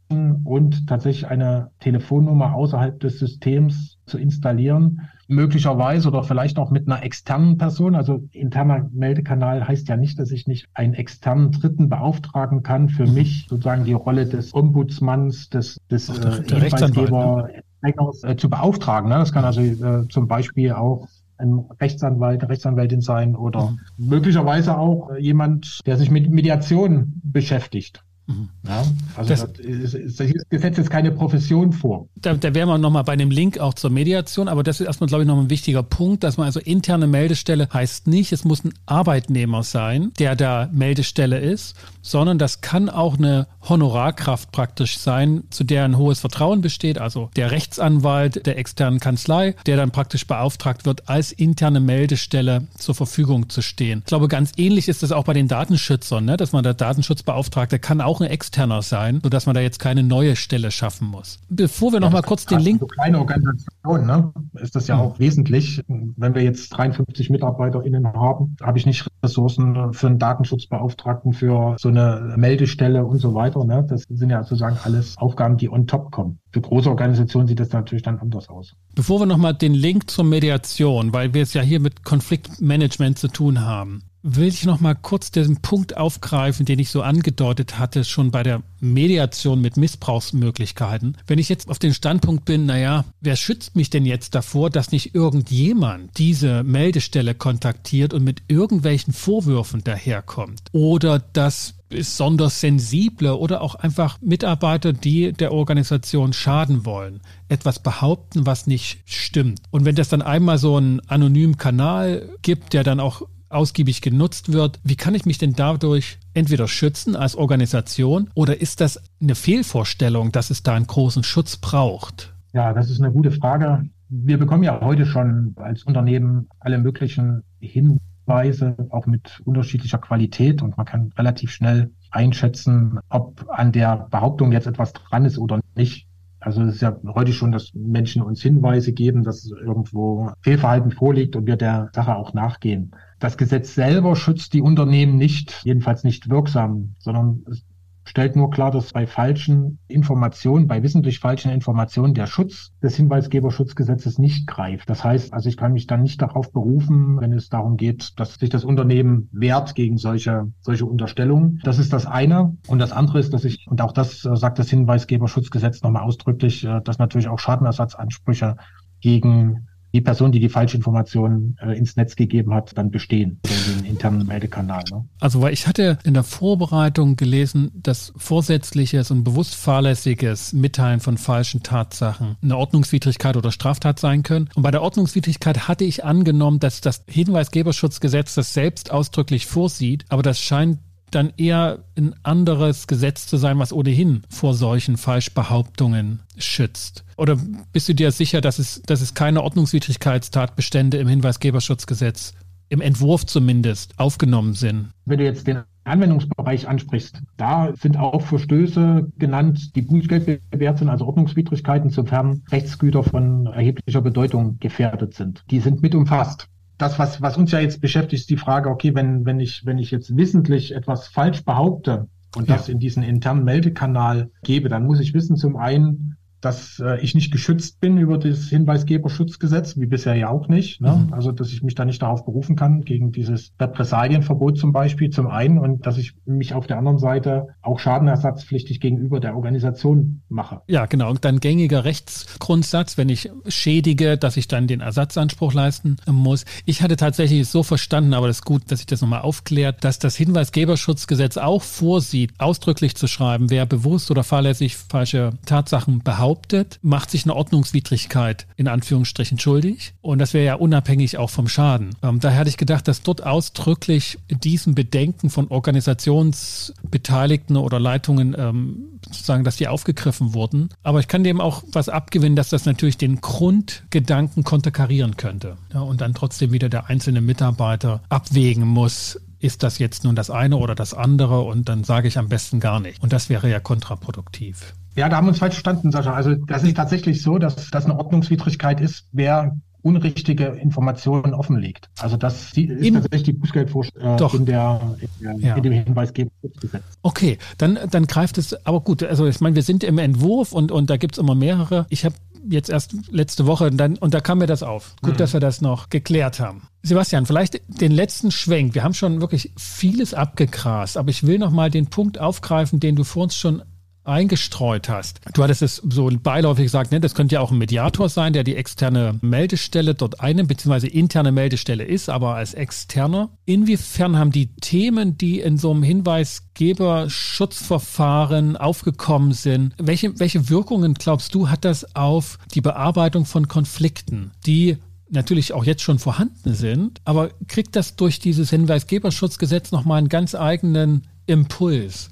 und tatsächlich eine Telefonnummer außerhalb des Systems zu installieren, möglicherweise oder vielleicht auch mit einer externen Person. Also interner Meldekanal heißt ja nicht, dass ich nicht einen externen Dritten beauftragen kann, für mhm. mich sozusagen die Rolle des Ombudsmanns, des, des der, äh, der Hinweisgeber ne? äh, zu beauftragen. Ne? Das kann also äh, zum Beispiel auch ein Rechtsanwalt, eine Rechtsanwältin sein oder mhm. möglicherweise auch jemand, der sich mit Mediation beschäftigt. Mhm. Ja, also das, das, das, Gesetz jetzt keine Profession vor. Da, da wären wir nochmal bei dem Link auch zur Mediation, aber das ist erstmal, glaube ich, noch ein wichtiger Punkt, dass man also interne Meldestelle heißt nicht, es muss ein Arbeitnehmer sein, der da Meldestelle ist, sondern das kann auch eine Honorarkraft praktisch sein, zu der ein hohes Vertrauen besteht, also der Rechtsanwalt der externen Kanzlei, der dann praktisch beauftragt wird, als interne Meldestelle zur Verfügung zu stehen. Ich glaube, ganz ähnlich ist das auch bei den Datenschützern, ne? dass man der Datenschutzbeauftragte kann auch ein externer sein, sodass man da jetzt keine neue Stelle schaffen muss. Bevor wir ja, noch mal kurz den Link... So kleine Organisationen ne? ist das ja auch wesentlich. Wenn wir jetzt 53 MitarbeiterInnen haben, habe ich nicht Ressourcen für einen Datenschutzbeauftragten, für so eine Meldestelle und so weiter. Ne? Das sind ja sozusagen alles Aufgaben, die on top kommen. Für große Organisationen sieht das natürlich dann anders aus. Bevor wir nochmal den Link zur Mediation, weil wir es ja hier mit Konfliktmanagement zu tun haben will ich noch mal kurz den Punkt aufgreifen, den ich so angedeutet hatte, schon bei der Mediation mit Missbrauchsmöglichkeiten. Wenn ich jetzt auf den Standpunkt bin, naja, wer schützt mich denn jetzt davor, dass nicht irgendjemand diese Meldestelle kontaktiert und mit irgendwelchen Vorwürfen daherkommt? Oder dass besonders sensible oder auch einfach Mitarbeiter, die der Organisation schaden wollen, etwas behaupten, was nicht stimmt. Und wenn das dann einmal so einen anonymen Kanal gibt, der dann auch ausgiebig genutzt wird. Wie kann ich mich denn dadurch entweder schützen als Organisation oder ist das eine Fehlvorstellung, dass es da einen großen Schutz braucht? Ja, das ist eine gute Frage. Wir bekommen ja heute schon als Unternehmen alle möglichen Hinweise, auch mit unterschiedlicher Qualität und man kann relativ schnell einschätzen, ob an der Behauptung jetzt etwas dran ist oder nicht. Also es ist ja heute schon, dass Menschen uns Hinweise geben, dass irgendwo Fehlverhalten vorliegt und wir der Sache auch nachgehen. Das Gesetz selber schützt die Unternehmen nicht, jedenfalls nicht wirksam, sondern es stellt nur klar, dass bei falschen Informationen, bei wissentlich falschen Informationen der Schutz des Hinweisgeberschutzgesetzes nicht greift. Das heißt, also ich kann mich dann nicht darauf berufen, wenn es darum geht, dass sich das Unternehmen wehrt gegen solche, solche Unterstellungen. Das ist das eine. Und das andere ist, dass ich, und auch das äh, sagt das Hinweisgeberschutzgesetz nochmal ausdrücklich, äh, dass natürlich auch Schadenersatzansprüche gegen die Person, die die Falschinformationen äh, ins Netz gegeben hat, dann bestehen, in den internen Meldekanal. Ne? Also, weil ich hatte in der Vorbereitung gelesen, dass vorsätzliches und bewusst fahrlässiges Mitteilen von falschen Tatsachen eine Ordnungswidrigkeit oder Straftat sein können. Und bei der Ordnungswidrigkeit hatte ich angenommen, dass das Hinweisgeberschutzgesetz das selbst ausdrücklich vorsieht, aber das scheint dann eher ein anderes Gesetz zu sein, was ohnehin vor solchen Falschbehauptungen schützt? Oder bist du dir sicher, dass es, dass es keine Ordnungswidrigkeitstatbestände im Hinweisgeberschutzgesetz, im Entwurf zumindest, aufgenommen sind? Wenn du jetzt den Anwendungsbereich ansprichst, da sind auch Verstöße genannt, die Bußgeld bewährt sind, also Ordnungswidrigkeiten, sofern Rechtsgüter von erheblicher Bedeutung gefährdet sind. Die sind mit umfasst das, was, was uns ja jetzt beschäftigt, ist die Frage, okay, wenn, wenn ich, wenn ich jetzt wissentlich etwas falsch behaupte und ja. das in diesen internen Meldekanal gebe, dann muss ich wissen, zum einen, dass äh, ich nicht geschützt bin über das Hinweisgeberschutzgesetz, wie bisher ja auch nicht. Ne? Mhm. Also, dass ich mich da nicht darauf berufen kann, gegen dieses Repressalienverbot zum Beispiel, zum einen, und dass ich mich auf der anderen Seite auch schadenersatzpflichtig gegenüber der Organisation mache. Ja, genau. Und dann gängiger Rechtsgrundsatz, wenn ich schädige, dass ich dann den Ersatzanspruch leisten muss. Ich hatte tatsächlich so verstanden, aber das ist gut, dass ich das nochmal aufklärt, dass das Hinweisgeberschutzgesetz auch vorsieht, ausdrücklich zu schreiben, wer bewusst oder fahrlässig falsche Tatsachen behauptet, behauptet, macht sich eine Ordnungswidrigkeit in Anführungsstrichen schuldig. Und das wäre ja unabhängig auch vom Schaden. Ähm, daher hatte ich gedacht, dass dort ausdrücklich diesen Bedenken von Organisationsbeteiligten oder Leitungen ähm, sozusagen, dass die aufgegriffen wurden. Aber ich kann dem auch was abgewinnen, dass das natürlich den Grundgedanken konterkarieren könnte. Ja, und dann trotzdem wieder der einzelne Mitarbeiter abwägen muss, ist das jetzt nun das eine oder das andere und dann sage ich am besten gar nicht. Und das wäre ja kontraproduktiv. Ja, da haben wir uns falsch verstanden, Sascha. Also das ist tatsächlich so, dass das eine Ordnungswidrigkeit ist, wer unrichtige Informationen offenlegt. Also das ist Im, tatsächlich die Bußgeldvorschrift äh, in, der, in, der, ja. in dem Hinweisgeberschutzgesetz. Okay, dann, dann greift es, aber gut, also ich meine, wir sind im Entwurf und, und da gibt es immer mehrere. Ich habe jetzt erst letzte Woche und, dann, und da kam mir das auf. Gut, mhm. dass wir das noch geklärt haben. Sebastian, vielleicht den letzten Schwenk. Wir haben schon wirklich vieles abgegrast, aber ich will noch mal den Punkt aufgreifen, den du vor uns schon eingestreut hast. Du hattest es so beiläufig gesagt, ne, das könnte ja auch ein Mediator sein, der die externe Meldestelle dort einnimmt, beziehungsweise interne Meldestelle ist, aber als externer. Inwiefern haben die Themen, die in so einem Hinweisgeberschutzverfahren aufgekommen sind, welche, welche Wirkungen glaubst du, hat das auf die Bearbeitung von Konflikten, die natürlich auch jetzt schon vorhanden sind, aber kriegt das durch dieses Hinweisgeberschutzgesetz nochmal einen ganz eigenen Impuls?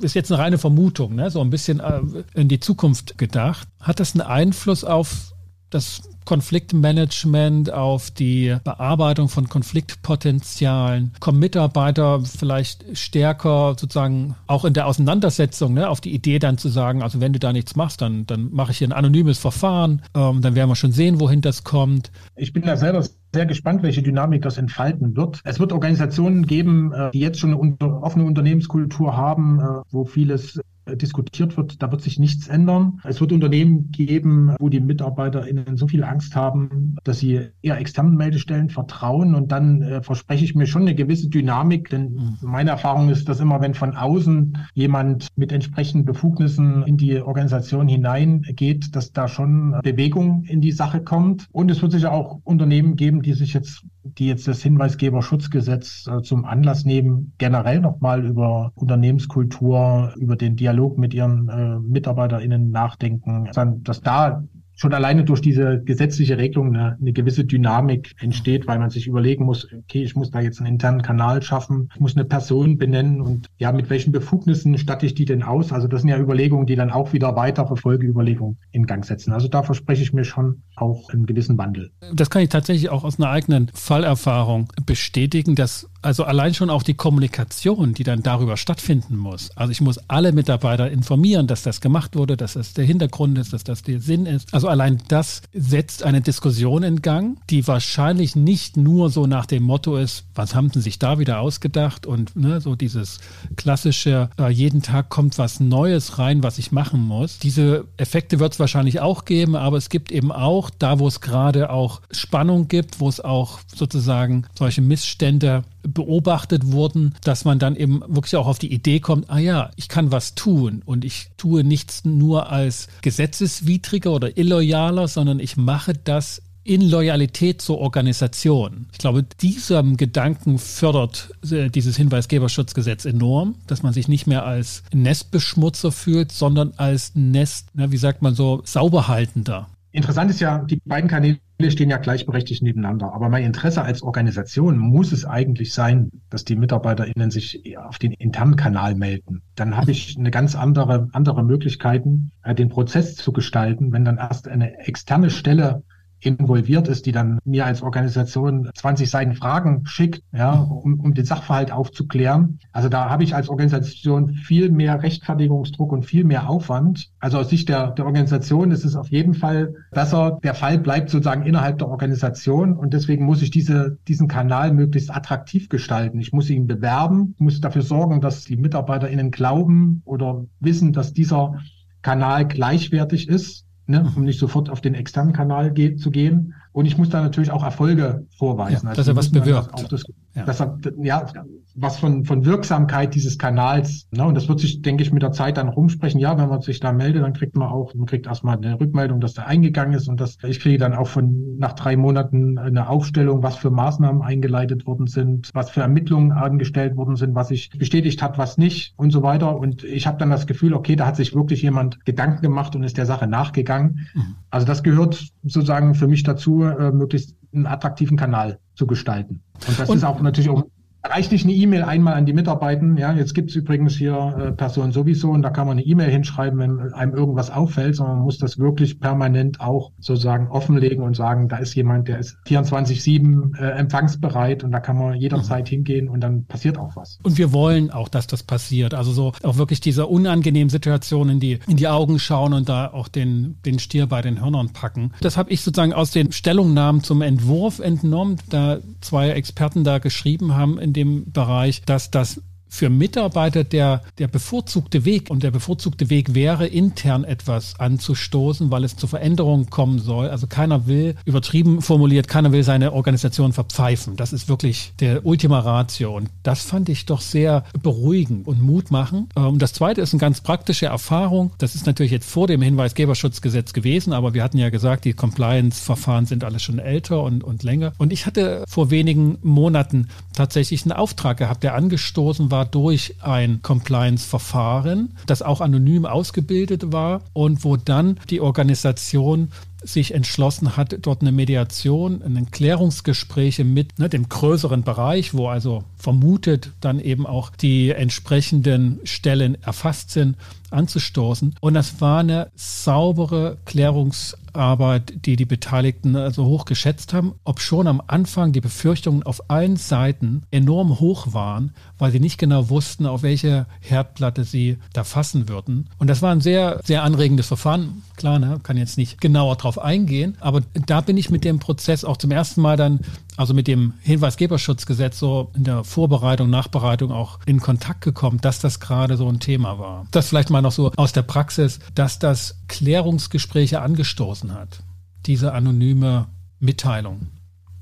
Ist jetzt eine reine Vermutung, ne? so ein bisschen äh, in die Zukunft gedacht. Hat das einen Einfluss auf das Konfliktmanagement, auf die Bearbeitung von Konfliktpotenzialen? Kommen Mitarbeiter vielleicht stärker sozusagen auch in der Auseinandersetzung ne, auf die Idee dann zu sagen, also wenn du da nichts machst, dann, dann mache ich hier ein anonymes Verfahren, ähm, dann werden wir schon sehen, wohin das kommt. Ich bin da selber sehr gespannt, welche Dynamik das entfalten wird. Es wird Organisationen geben, äh, die jetzt schon eine offene Unternehmenskultur haben, äh, wo vieles diskutiert wird, da wird sich nichts ändern. Es wird Unternehmen geben, wo die MitarbeiterInnen so viel Angst haben, dass sie eher externen Meldestellen vertrauen. Und dann äh, verspreche ich mir schon eine gewisse Dynamik, denn meine Erfahrung ist, dass immer, wenn von außen jemand mit entsprechenden Befugnissen in die Organisation hineingeht, dass da schon Bewegung in die Sache kommt. Und es wird sicher auch Unternehmen geben, die sich jetzt die jetzt das Hinweisgeberschutzgesetz äh, zum Anlass nehmen, generell nochmal über Unternehmenskultur, über den Dialog mit ihren äh, MitarbeiterInnen nachdenken, dass da schon alleine durch diese gesetzliche Regelung eine, eine, gewisse Dynamik entsteht, weil man sich überlegen muss, okay, ich muss da jetzt einen internen Kanal schaffen, ich muss eine Person benennen und ja, mit welchen Befugnissen statte ich die denn aus? Also das sind ja Überlegungen, die dann auch wieder weitere Folgeüberlegungen in Gang setzen. Also da verspreche ich mir schon auch einen gewissen Wandel. Das kann ich tatsächlich auch aus einer eigenen Fallerfahrung bestätigen, dass also allein schon auch die Kommunikation, die dann darüber stattfinden muss. Also ich muss alle Mitarbeiter informieren, dass das gemacht wurde, dass das der Hintergrund ist, dass das der Sinn ist. Also allein das setzt eine Diskussion in Gang, die wahrscheinlich nicht nur so nach dem Motto ist, was haben sie sich da wieder ausgedacht und ne, so dieses klassische, äh, jeden Tag kommt was Neues rein, was ich machen muss. Diese Effekte wird es wahrscheinlich auch geben, aber es gibt eben auch da, wo es gerade auch Spannung gibt, wo es auch sozusagen solche Missstände beobachtet wurden, dass man dann eben wirklich auch auf die Idee kommt, ah ja, ich kann was tun und ich tue nichts nur als gesetzeswidriger oder illoyaler, sondern ich mache das in Loyalität zur Organisation. Ich glaube, diesem Gedanken fördert äh, dieses Hinweisgeberschutzgesetz enorm, dass man sich nicht mehr als Nestbeschmutzer fühlt, sondern als Nest, wie sagt man so, sauberhaltender. Interessant ist ja, die beiden Kanäle stehen ja gleichberechtigt nebeneinander. Aber mein Interesse als Organisation muss es eigentlich sein, dass die MitarbeiterInnen sich auf den internen Kanal melden. Dann habe ich eine ganz andere, andere Möglichkeiten, äh, den Prozess zu gestalten, wenn dann erst eine externe Stelle involviert ist, die dann mir als Organisation 20 Seiten Fragen schickt, ja, um, um den Sachverhalt aufzuklären. Also da habe ich als Organisation viel mehr Rechtfertigungsdruck und viel mehr Aufwand. Also aus Sicht der, der Organisation ist es auf jeden Fall besser. Der Fall bleibt sozusagen innerhalb der Organisation und deswegen muss ich diese, diesen Kanal möglichst attraktiv gestalten. Ich muss ihn bewerben, muss dafür sorgen, dass die MitarbeiterInnen glauben oder wissen, dass dieser Kanal gleichwertig ist ne, um nicht sofort auf den externen Kanal geht, zu gehen. Und ich muss da natürlich auch Erfolge vorweisen. Ja, also dass er was bewirkt. Auch das, ja. Dass er, ja, was von, von Wirksamkeit dieses Kanals. Ne? Und das wird sich, denke ich, mit der Zeit dann rumsprechen. Ja, wenn man sich da meldet, dann kriegt man auch, man kriegt erstmal eine Rückmeldung, dass der eingegangen ist und dass ich kriege dann auch von nach drei Monaten eine Aufstellung, was für Maßnahmen eingeleitet worden sind, was für Ermittlungen angestellt worden sind, was sich bestätigt hat, was nicht und so weiter. Und ich habe dann das Gefühl, okay, da hat sich wirklich jemand Gedanken gemacht und ist der Sache nachgegangen. Mhm. Also das gehört sozusagen für mich dazu, äh, möglichst einen attraktiven Kanal zu gestalten. Und das und, ist auch natürlich auch reicht nicht eine E-Mail einmal an die Mitarbeiter. Ja, jetzt gibt's übrigens hier äh, Personen sowieso und da kann man eine E-Mail hinschreiben, wenn einem irgendwas auffällt, sondern man muss das wirklich permanent auch sozusagen offenlegen und sagen, da ist jemand, der ist 24-7 äh, empfangsbereit und da kann man jederzeit mhm. hingehen und dann passiert auch was. Und wir wollen auch, dass das passiert. Also so auch wirklich diese unangenehmen Situationen in die, in die Augen schauen und da auch den, den Stier bei den Hörnern packen. Das habe ich sozusagen aus den Stellungnahmen zum Entwurf entnommen, da zwei Experten da geschrieben haben, in dem Bereich, dass das für Mitarbeiter der, der bevorzugte Weg und der bevorzugte Weg wäre, intern etwas anzustoßen, weil es zu Veränderungen kommen soll. Also keiner will, übertrieben formuliert, keiner will seine Organisation verpfeifen. Das ist wirklich der Ultima Ratio. Und das fand ich doch sehr beruhigend und mutmachend. Und ähm, das zweite ist eine ganz praktische Erfahrung. Das ist natürlich jetzt vor dem Hinweisgeberschutzgesetz gewesen, aber wir hatten ja gesagt, die Compliance-Verfahren sind alle schon älter und, und länger. Und ich hatte vor wenigen Monaten tatsächlich einen Auftrag gehabt, der angestoßen war durch ein Compliance-Verfahren, das auch anonym ausgebildet war und wo dann die Organisation sich entschlossen hat, dort eine Mediation, ein Klärungsgespräche mit ne, dem größeren Bereich, wo also vermutet dann eben auch die entsprechenden Stellen erfasst sind, anzustoßen. Und das war eine saubere Klärungsarbeit, die die Beteiligten also hoch geschätzt haben, ob schon am Anfang die Befürchtungen auf allen Seiten enorm hoch waren, weil sie nicht genau wussten, auf welche Herdplatte sie da fassen würden. Und das war ein sehr, sehr anregendes Verfahren. Klar, ne, kann jetzt nicht genauer drauf eingehen, aber da bin ich mit dem Prozess auch zum ersten Mal dann also mit dem Hinweisgeberschutzgesetz so in der Vorbereitung, Nachbereitung auch in Kontakt gekommen, dass das gerade so ein Thema war. Das vielleicht mal noch so aus der Praxis, dass das Klärungsgespräche angestoßen hat. Diese anonyme Mitteilung,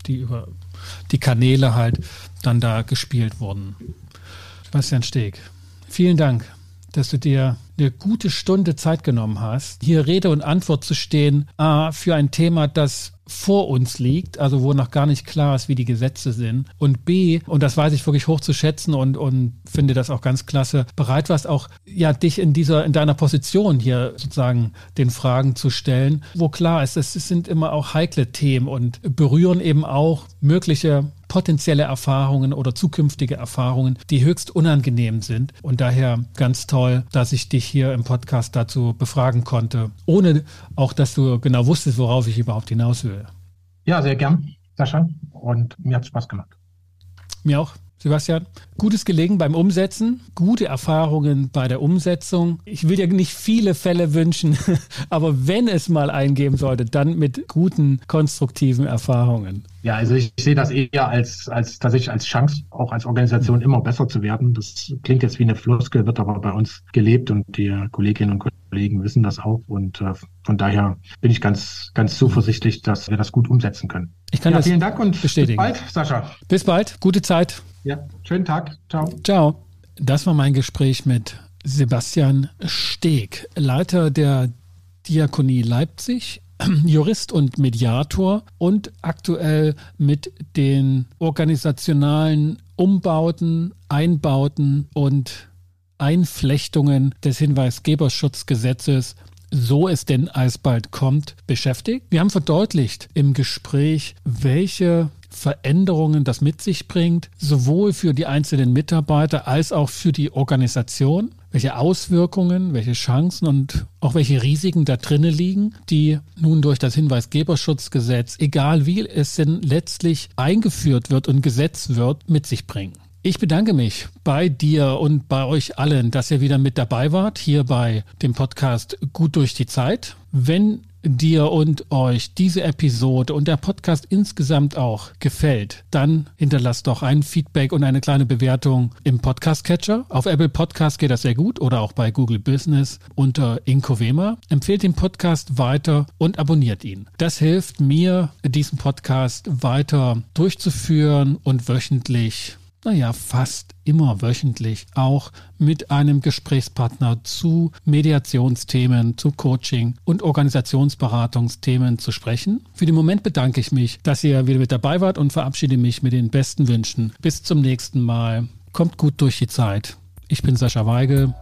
die über die Kanäle halt dann da gespielt wurden. Sebastian Steg, vielen Dank, dass du dir eine gute Stunde Zeit genommen hast, hier Rede und Antwort zu stehen äh, für ein Thema, das vor uns liegt, also wo noch gar nicht klar ist, wie die Gesetze sind. Und B, und das weiß ich wirklich hoch zu schätzen und, und finde das auch ganz klasse, bereit warst auch, ja, dich in dieser, in deiner Position hier sozusagen den Fragen zu stellen, wo klar ist, es sind immer auch heikle Themen und berühren eben auch mögliche potenzielle Erfahrungen oder zukünftige Erfahrungen, die höchst unangenehm sind. Und daher ganz toll, dass ich dich hier im Podcast dazu befragen konnte, ohne auch, dass du genau wusstest, worauf ich überhaupt hinaus will. Ja, sehr gern, Sascha. Und mir hat es Spaß gemacht. Mir auch. Sebastian, gutes Gelegen beim Umsetzen, gute Erfahrungen bei der Umsetzung. Ich will dir nicht viele Fälle wünschen, aber wenn es mal eingeben sollte, dann mit guten, konstruktiven Erfahrungen. Ja, also ich sehe das eher als, als tatsächlich als Chance, auch als Organisation immer besser zu werden. Das klingt jetzt wie eine Floskel, wird aber bei uns gelebt und die Kolleginnen und Kollegen wissen das auch. Und äh, von daher bin ich ganz, ganz zuversichtlich, dass wir das gut umsetzen können. Ich kann ja, das vielen Dank und bestätigen. bis bald, Sascha. Bis bald, gute Zeit. Ja, schönen Tag. Ciao. Ciao. Das war mein Gespräch mit Sebastian Steg, Leiter der Diakonie Leipzig Jurist und Mediator und aktuell mit den organisationalen Umbauten, Einbauten und Einflechtungen des Hinweisgeberschutzgesetzes so es denn alsbald kommt, beschäftigt. Wir haben verdeutlicht im Gespräch, welche Veränderungen das mit sich bringt, sowohl für die einzelnen Mitarbeiter als auch für die Organisation, welche Auswirkungen, welche Chancen und auch welche Risiken da drinnen liegen, die nun durch das Hinweisgeberschutzgesetz, egal wie es denn letztlich eingeführt wird und gesetzt wird, mit sich bringen. Ich bedanke mich bei dir und bei euch allen, dass ihr wieder mit dabei wart, hier bei dem Podcast Gut durch die Zeit. Wenn dir und euch diese Episode und der Podcast insgesamt auch gefällt, dann hinterlasst doch ein Feedback und eine kleine Bewertung im Podcast-Catcher. Auf Apple Podcast geht das sehr gut oder auch bei Google Business unter Inkovema. Empfehlt den Podcast weiter und abonniert ihn. Das hilft mir, diesen Podcast weiter durchzuführen und wöchentlich naja, fast immer wöchentlich auch mit einem Gesprächspartner zu Mediationsthemen, zu Coaching und Organisationsberatungsthemen zu sprechen. Für den Moment bedanke ich mich, dass ihr wieder mit dabei wart und verabschiede mich mit den besten Wünschen. Bis zum nächsten Mal. Kommt gut durch die Zeit. Ich bin Sascha Weigel,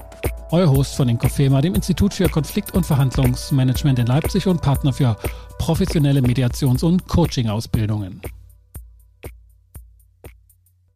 euer Host von Inkofema, dem Institut für Konflikt- und Verhandlungsmanagement in Leipzig und Partner für professionelle Mediations- und Coaching-Ausbildungen.